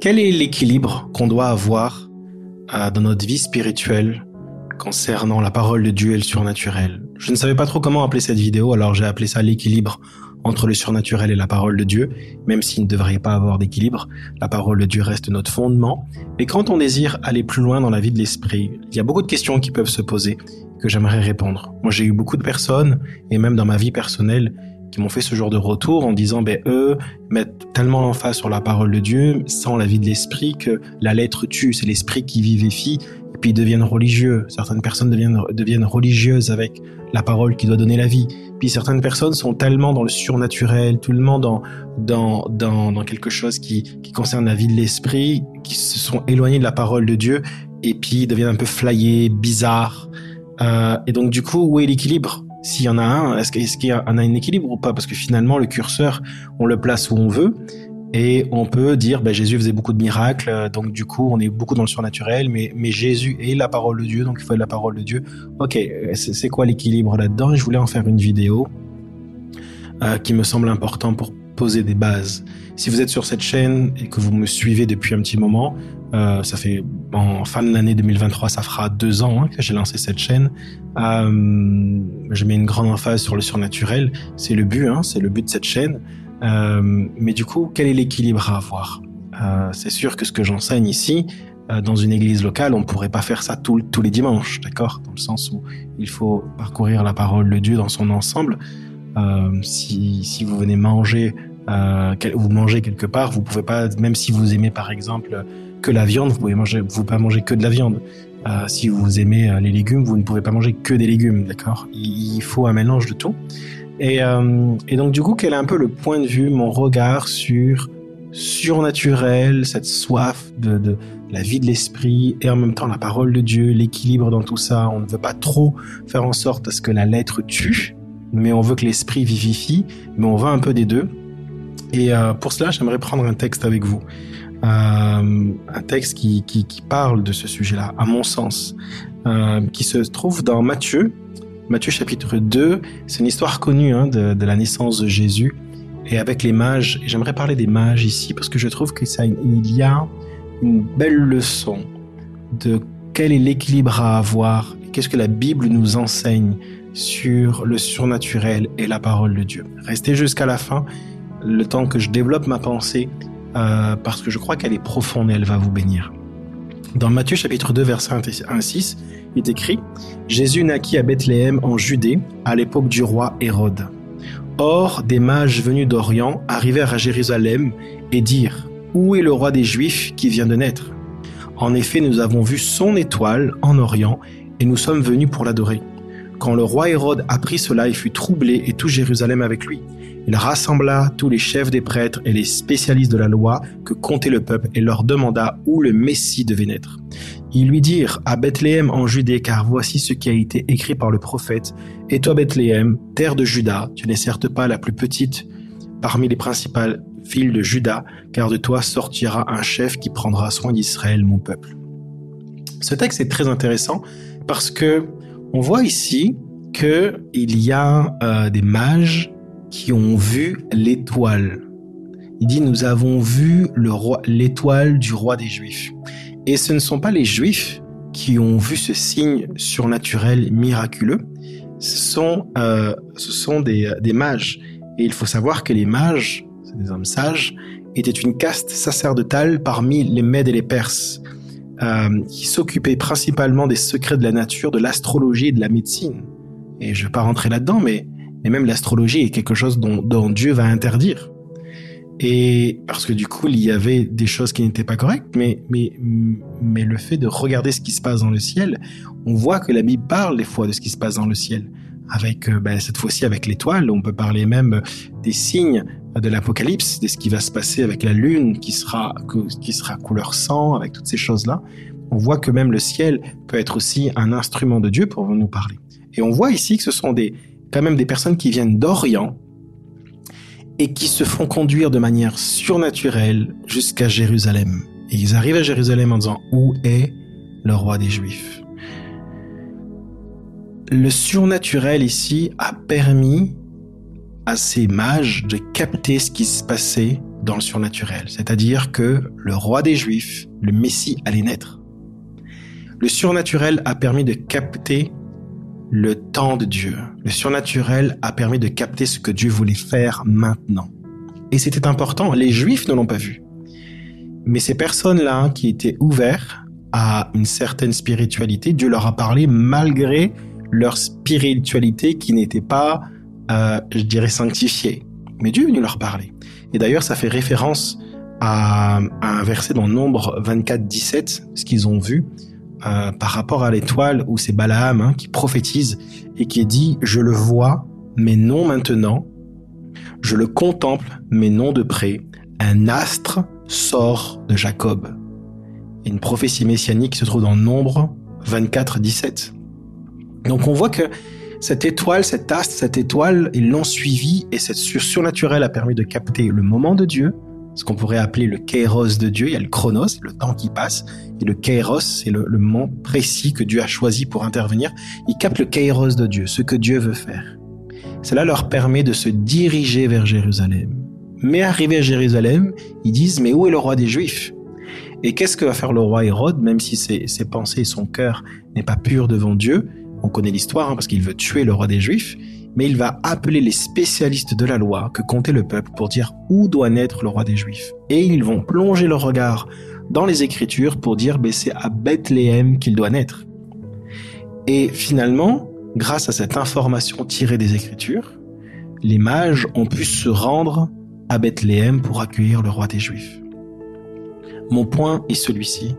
Quel est l'équilibre qu'on doit avoir euh, dans notre vie spirituelle concernant la parole de Dieu et le surnaturel? Je ne savais pas trop comment appeler cette vidéo, alors j'ai appelé ça l'équilibre entre le surnaturel et la parole de Dieu, même s'il ne devrait pas avoir d'équilibre. La parole de Dieu reste notre fondement. Mais quand on désire aller plus loin dans la vie de l'esprit, il y a beaucoup de questions qui peuvent se poser que j'aimerais répondre. Moi, j'ai eu beaucoup de personnes, et même dans ma vie personnelle, qui m'ont fait ce genre de retour en disant, ben, eux mettent tellement l'emphase sur la parole de Dieu, sans la vie de l'esprit, que la lettre tue, c'est l'esprit qui vivifie, et puis ils deviennent religieux. Certaines personnes deviennent, deviennent religieuses avec la parole qui doit donner la vie. Puis certaines personnes sont tellement dans le surnaturel, tout le monde dans, dans, dans, dans quelque chose qui, qui concerne la vie de l'esprit, qui se sont éloignés de la parole de Dieu, et puis deviennent un peu flyés, bizarres. Euh, et donc du coup, où est l'équilibre? S'il y en a un, est-ce qu'il y, en a un équilibre ou pas? Parce que finalement, le curseur, on le place où on veut. Et on peut dire, ben, Jésus faisait beaucoup de miracles, donc du coup, on est beaucoup dans le surnaturel, mais, Jésus est la parole de Dieu, donc il faut être la parole de Dieu. Ok, c'est quoi l'équilibre là-dedans? Je voulais en faire une vidéo euh, qui me semble important pour poser des bases. Si vous êtes sur cette chaîne et que vous me suivez depuis un petit moment, euh, ça fait en fin de l'année 2023, ça fera deux ans hein, que j'ai lancé cette chaîne. Euh, je mets une grande emphase sur le surnaturel. C'est le but, hein, c'est le but de cette chaîne. Euh, mais du coup, quel est l'équilibre à avoir? C'est sûr que ce que j'enseigne ici, dans une église locale, on pourrait pas faire ça tous les dimanches, d'accord? Dans le sens où il faut parcourir la parole de Dieu dans son ensemble. Euh, si, si vous venez manger, euh, vous mangez quelque part, vous pouvez pas, même si vous aimez par exemple que la viande, vous pouvez manger, vous pouvez pas manger que de la viande. Euh, si vous aimez euh, les légumes, vous ne pouvez pas manger que des légumes, d'accord? Il faut un mélange de tout. Et, euh, et, donc du coup, quel est un peu le point de vue, mon regard sur surnaturel, cette soif de, de la vie de l'esprit et en même temps la parole de Dieu, l'équilibre dans tout ça? On ne veut pas trop faire en sorte à ce que la lettre tue, mais on veut que l'esprit vivifie, mais on veut un peu des deux. Et euh, pour cela, j'aimerais prendre un texte avec vous. Euh, un texte qui, qui, qui, parle de ce sujet-là, à mon sens, euh, qui se trouve dans Matthieu, Matthieu chapitre 2. C'est une histoire connue hein, de, de, la naissance de Jésus et avec les mages. J'aimerais parler des mages ici parce que je trouve que ça, il y a une belle leçon de quel est l'équilibre à avoir, qu'est-ce que la Bible nous enseigne sur le surnaturel et la parole de Dieu. Restez jusqu'à la fin, le temps que je développe ma pensée euh, parce que je crois qu'elle est profonde et elle va vous bénir. Dans Matthieu chapitre 2 verset 1 6, il est écrit Jésus naquit à Bethléem en Judée à l'époque du roi Hérode. Or, des mages venus d'Orient arrivèrent à Jérusalem et dirent Où est le roi des Juifs qui vient de naître? En effet, nous avons vu son étoile en Orient et nous sommes venus pour l'adorer. Quand le roi Hérode apprit cela, il fut troublé et tout Jérusalem avec lui. Il rassembla tous les chefs des prêtres et les spécialistes de la loi que comptait le peuple et leur demanda où le Messie devait naître. Ils lui dirent à Bethléem en Judée, car voici ce qui a été écrit par le prophète. Et toi, Bethléem, terre de Juda, tu n'es certes pas la plus petite parmi les principales villes de Juda, car de toi sortira un chef qui prendra soin d'Israël, mon peuple. Ce texte est très intéressant parce que on voit ici que il y a euh, des mages qui ont vu l'étoile. Il dit nous avons vu le roi, l'étoile du roi des Juifs. Et ce ne sont pas les Juifs qui ont vu ce signe surnaturel miraculeux. Ce sont, euh, ce sont des, des mages. Et il faut savoir que les mages, c'est des hommes sages, étaient une caste sacerdotale parmi les Mèdes et les Perses, euh, qui s'occupaient principalement des secrets de la nature, de l'astrologie et de la médecine. Et je ne vais pas rentrer là-dedans, mais même l'astrologie est quelque chose dont, Dieu va interdire. Et parce que du coup, il y avait des choses qui n'étaient pas correctes, mais, mais le fait de regarder ce qui se passe dans le ciel, on voit que la Bible parle des fois de ce qui se passe dans le ciel. Avec, ben, cette fois-ci, avec l'étoile, on peut parler même des signes de l'Apocalypse, de ce qui va se passer avec la lune qui sera, qui sera couleur sang, avec toutes ces choses-là. On voit que même le ciel peut être aussi un instrument de Dieu pour nous parler. Et on voit ici que ce sont des, quand même des personnes qui viennent d'Orient et qui se font conduire de manière surnaturelle jusqu'à Jérusalem. Et ils arrivent à Jérusalem en disant Où est le roi des Juifs? Le surnaturel ici a permis à ces mages de capter ce qui se passait dans le surnaturel, c'est-à-dire que le roi des Juifs, le Messie, allait naître. Le surnaturel a permis de capter le temps de Dieu. Le surnaturel a permis de capter ce que Dieu voulait faire maintenant. Et c'était important, les Juifs ne l'ont pas vu. Mais ces personnes-là qui étaient ouvertes à une certaine spiritualité, Dieu leur a parlé malgré leur spiritualité qui n'était pas, euh, je dirais, sanctifiée. Mais Dieu est venu leur parler. Et d'ailleurs, ça fait référence à, un verset dans Nombre 24, 17, ce qu'ils ont vu euh, par rapport à l'étoile où c'est Balaam hein, qui prophétise et qui dit « Je le vois, mais non maintenant. Je le contemple, mais non de près. Un astre sort de Jacob. » une prophétie messianique se trouve dans Nombre 24, 17. Donc on voit que cette étoile, cet astre, cette étoile, ils l'ont suivi et cette surnaturel a permis de capter le moment de Dieu, ce qu'on pourrait appeler le kairos de Dieu. Il y a le chronos, le temps qui passe, et le kairos, c'est le, moment précis que Dieu a choisi pour intervenir. Ils captent le kairos de Dieu, ce que Dieu veut faire. Cela leur permet de se diriger vers Jérusalem. Mais arrivé à Jérusalem, ils disent, mais où est le roi des Juifs? Et qu'est-ce que va faire le roi Hérode, même si ses, pensées et son cœur n'est pas pur devant Dieu? On connaît l'histoire hein, parce qu'il veut tuer le roi des Juifs, mais il va appeler les spécialistes de la loi que comptait le peuple pour dire où doit naître le roi des Juifs. Et ils vont plonger leur regard dans les Écritures pour dire ben, c'est à Bethléem qu'il doit naître. Et finalement, grâce à cette information tirée des Écritures, les mages ont pu se rendre à Bethléem pour accueillir le roi des Juifs. Mon point est celui-ci.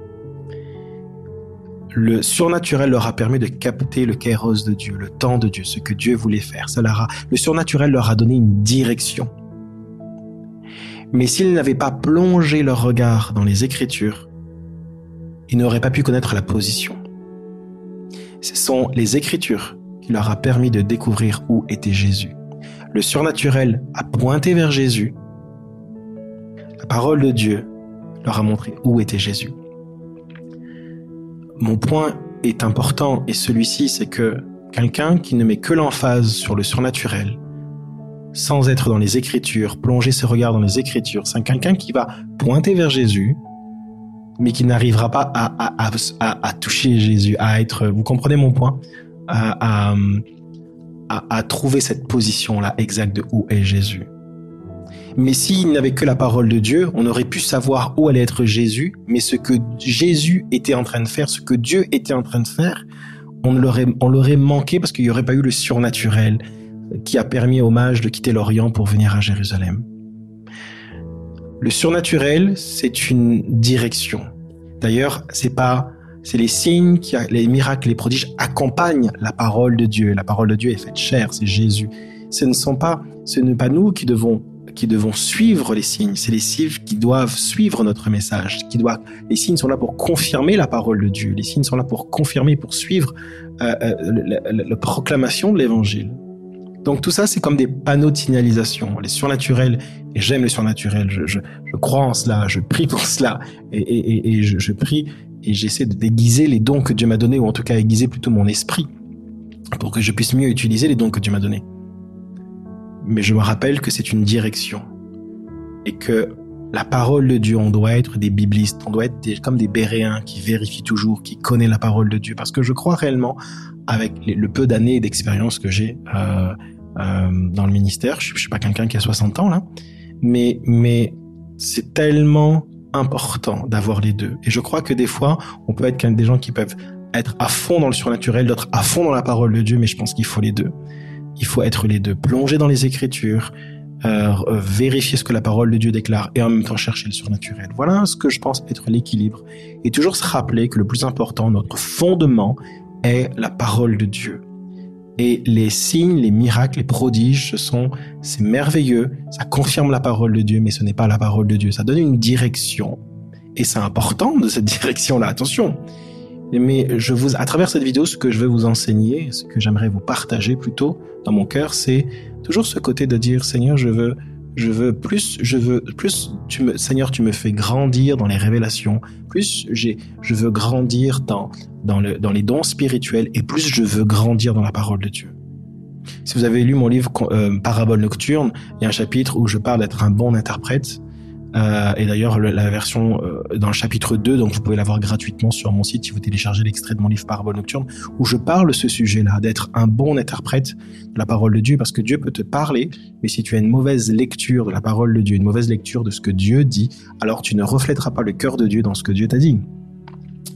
Le surnaturel leur a permis de capter le kairos de Dieu, le temps de Dieu, ce que Dieu voulait faire. Ça le surnaturel leur a donné une direction. Mais s'ils n'avaient pas plongé leur regard dans les Écritures, ils n'auraient pas pu connaître la position. Ce sont les Écritures qui leur a permis de découvrir où était Jésus. Le surnaturel a pointé vers Jésus. La parole de Dieu leur a montré où était Jésus. Mon point est important et celui-ci, c'est que quelqu'un qui ne met que l'emphase sur le surnaturel, sans être dans les Écritures, plonger ses regards dans les Écritures, c'est quelqu'un qui va pointer vers Jésus, mais qui n'arrivera pas à, toucher Jésus, à être, vous comprenez mon point, à, à trouver cette position-là exacte de où est Jésus. Mais s'il n'avait que la parole de Dieu, on aurait pu savoir où allait être Jésus, mais ce que Jésus était en train de faire, ce que Dieu était en train de faire, on l'aurait, manqué parce qu'il n'y aurait pas eu le surnaturel qui a permis aux mages de quitter l'Orient pour venir à Jérusalem. Le surnaturel, c'est une direction. D'ailleurs, c'est pas, c'est les signes, qui, les miracles, les prodiges accompagnent la parole de Dieu. La parole de Dieu est faite chair, c'est Jésus. Ce ne sont pas, ce n'est pas nous qui devons qui devons suivre les signes. C'est les signes qui doivent suivre notre message. Qui doivent, les signes sont là pour confirmer la parole de Dieu. Les signes sont là pour confirmer, pour suivre euh, euh, la, proclamation de l'évangile. Donc tout ça, c'est comme des panneaux de signalisation. Les surnaturels, et j'aime les surnaturels, je, crois en cela, je prie pour cela, et je, je prie et j'essaie de déguiser les dons que Dieu m'a donnés, ou en tout cas aiguiser plutôt mon esprit, pour que je puisse mieux utiliser les dons que Dieu m'a donnés mais je me rappelle que c'est une direction et que la parole de Dieu, on doit être des biblistes, on doit être comme des béréens qui vérifient toujours, qui connaissent la parole de Dieu, parce que je crois réellement, avec le peu d'années d'expérience que j'ai euh, euh, dans le ministère, je, je suis pas quelqu'un qui a 60 ans là, mais mais c'est tellement important d'avoir les deux. Et je crois que des fois, on peut être des gens qui peuvent être à fond dans le surnaturel, d'autres à fond dans la parole de Dieu, mais je pense qu'il faut les deux. Il faut être les deux, plonger dans les Écritures, euh, vérifier ce que la parole de Dieu déclare et en même temps chercher le surnaturel. Voilà ce que je pense être l'équilibre. Et toujours se rappeler que le plus important, notre fondement, est la parole de Dieu. Et les signes, les miracles, les prodiges, ce sont, c'est merveilleux, ça confirme la parole de Dieu, mais ce n'est pas la parole de Dieu. Ça donne une direction. Et c'est important de cette direction-là. Attention. Mais je vous, à travers cette vidéo, ce que je veux vous enseigner, ce que j'aimerais vous partager plutôt dans mon cœur, c'est toujours ce côté de dire, Seigneur, je veux, je veux plus, je veux plus, tu me, Seigneur, tu me fais grandir dans les révélations, plus j'ai, je veux grandir dans, dans le, dans les dons spirituels et plus je veux grandir dans la parole de Dieu. Si vous avez lu mon livre euh, Parabole nocturne, il y a un chapitre où je parle d'être un bon interprète. Euh, et d'ailleurs, la version euh, dans le chapitre 2, donc vous pouvez l'avoir gratuitement sur mon site si vous téléchargez l'extrait de mon livre Parabole nocturne, où je parle de ce sujet-là, d'être un bon interprète de la parole de Dieu, parce que Dieu peut te parler, mais si tu as une mauvaise lecture de la parole de Dieu, une mauvaise lecture de ce que Dieu dit, alors tu ne reflèteras pas le cœur de Dieu dans ce que Dieu t'a dit.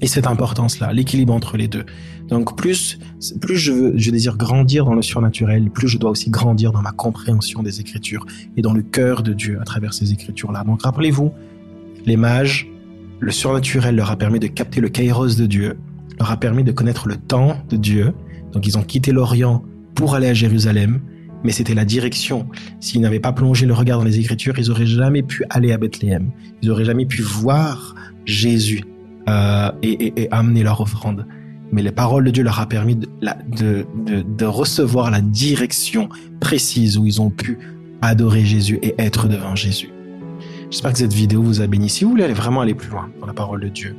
Et cette importance-là, l'équilibre entre les deux. Donc plus, plus je, veux, je désire grandir dans le surnaturel, plus je dois aussi grandir dans ma compréhension des Écritures et dans le cœur de Dieu à travers ces Écritures-là. Donc rappelez-vous, les mages, le surnaturel leur a permis de capter le kairos de Dieu, leur a permis de connaître le temps de Dieu. Donc ils ont quitté l'Orient pour aller à Jérusalem, mais c'était la direction. S'ils n'avaient pas plongé le regard dans les Écritures, ils auraient jamais pu aller à Bethléem. Ils auraient jamais pu voir Jésus euh, et, et, amener leur offrande. Mais les paroles de Dieu leur a permis de, de, de, de, recevoir la direction précise où ils ont pu adorer Jésus et être devant Jésus. J'espère que cette vidéo vous a béni. Si vous voulez vraiment aller plus loin dans la parole de Dieu,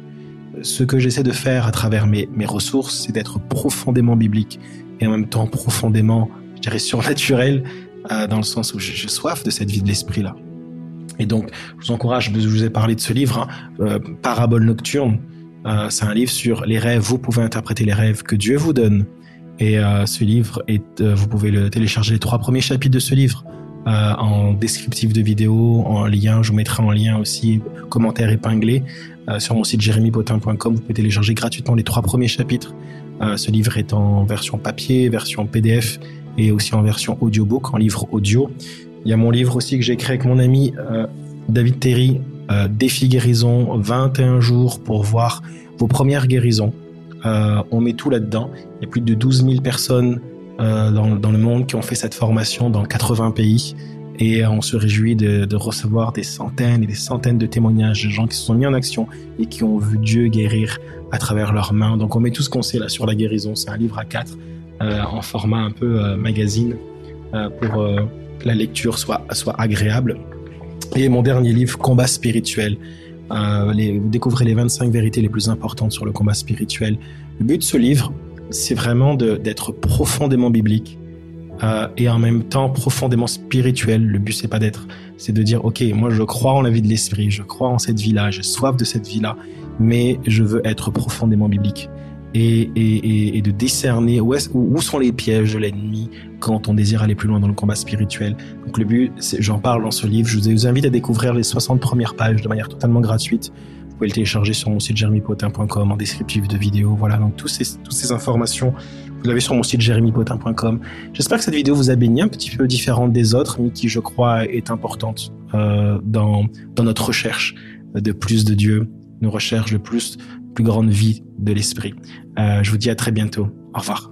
ce que j'essaie de faire à travers mes, mes ressources, c'est d'être profondément biblique et en même temps profondément, je dirais, surnaturel, euh, dans le sens où j'ai soif de cette vie de l'esprit-là. Et donc, je vous encourage, je vous ai parlé de ce livre, hein, euh, Parabole nocturne. Euh, c'est un livre sur les rêves. Vous pouvez interpréter les rêves que Dieu vous donne. Et euh, ce livre, est, vous pouvez le télécharger les trois premiers chapitres de ce livre en descriptif de vidéo, en lien. Je vous mettrai en lien aussi, commentaire épinglé. sur mon site jérémypotin.com, vous pouvez télécharger gratuitement les trois premiers chapitres. ce livre est en version papier, version PDF et aussi en version audiobook, en livre audio. Il y a mon livre aussi que j'ai écrit avec mon ami euh, David Terry, euh, Défi guérison, 21 jours pour voir vos premières guérisons. Euh, on met tout là-dedans. Il y a plus de 12 000 personnes dans, le monde qui ont fait cette formation dans 80 pays. Et on se réjouit de, de, recevoir des centaines et des centaines de témoignages de gens qui se sont mis en action et qui ont vu Dieu guérir à travers leurs mains. Donc on met tout ce qu'on sait là sur la guérison. C'est un livre à quatre en format un peu magazine pour la lecture soit, soit agréable. Et mon dernier livre, Combat spirituel. Euh, les, vous découvrez les 25 vérités les plus importantes sur le combat spirituel. Le but de ce livre, c'est vraiment d'être profondément biblique euh, et en même temps profondément spirituel. Le but, c'est pas d'être, c'est de dire, ok, moi je crois en la vie de l'esprit, je crois en cette vie-là, j'ai soif de cette vie-là, mais je veux être profondément biblique et, et, et de décerner où, est, où, sont les pièges de l'ennemi quand on désire aller plus loin dans le combat spirituel. Donc le but, j'en parle dans ce livre, je vous invite à découvrir les 60 premières pages de manière totalement gratuite. Vous pouvez le télécharger sur mon site jeremypotin.com en descriptif de vidéo. Voilà, donc toutes ces, toutes ces informations, vous l'avez sur mon site jeremypotin.com. J'espère que cette vidéo vous a béni, un petit peu différente des autres, mais qui, je crois, est importante euh, dans, dans notre recherche de plus de Dieu, nos recherches de plus plus grande vie de l'esprit. Euh, je vous dis à très bientôt. Au revoir.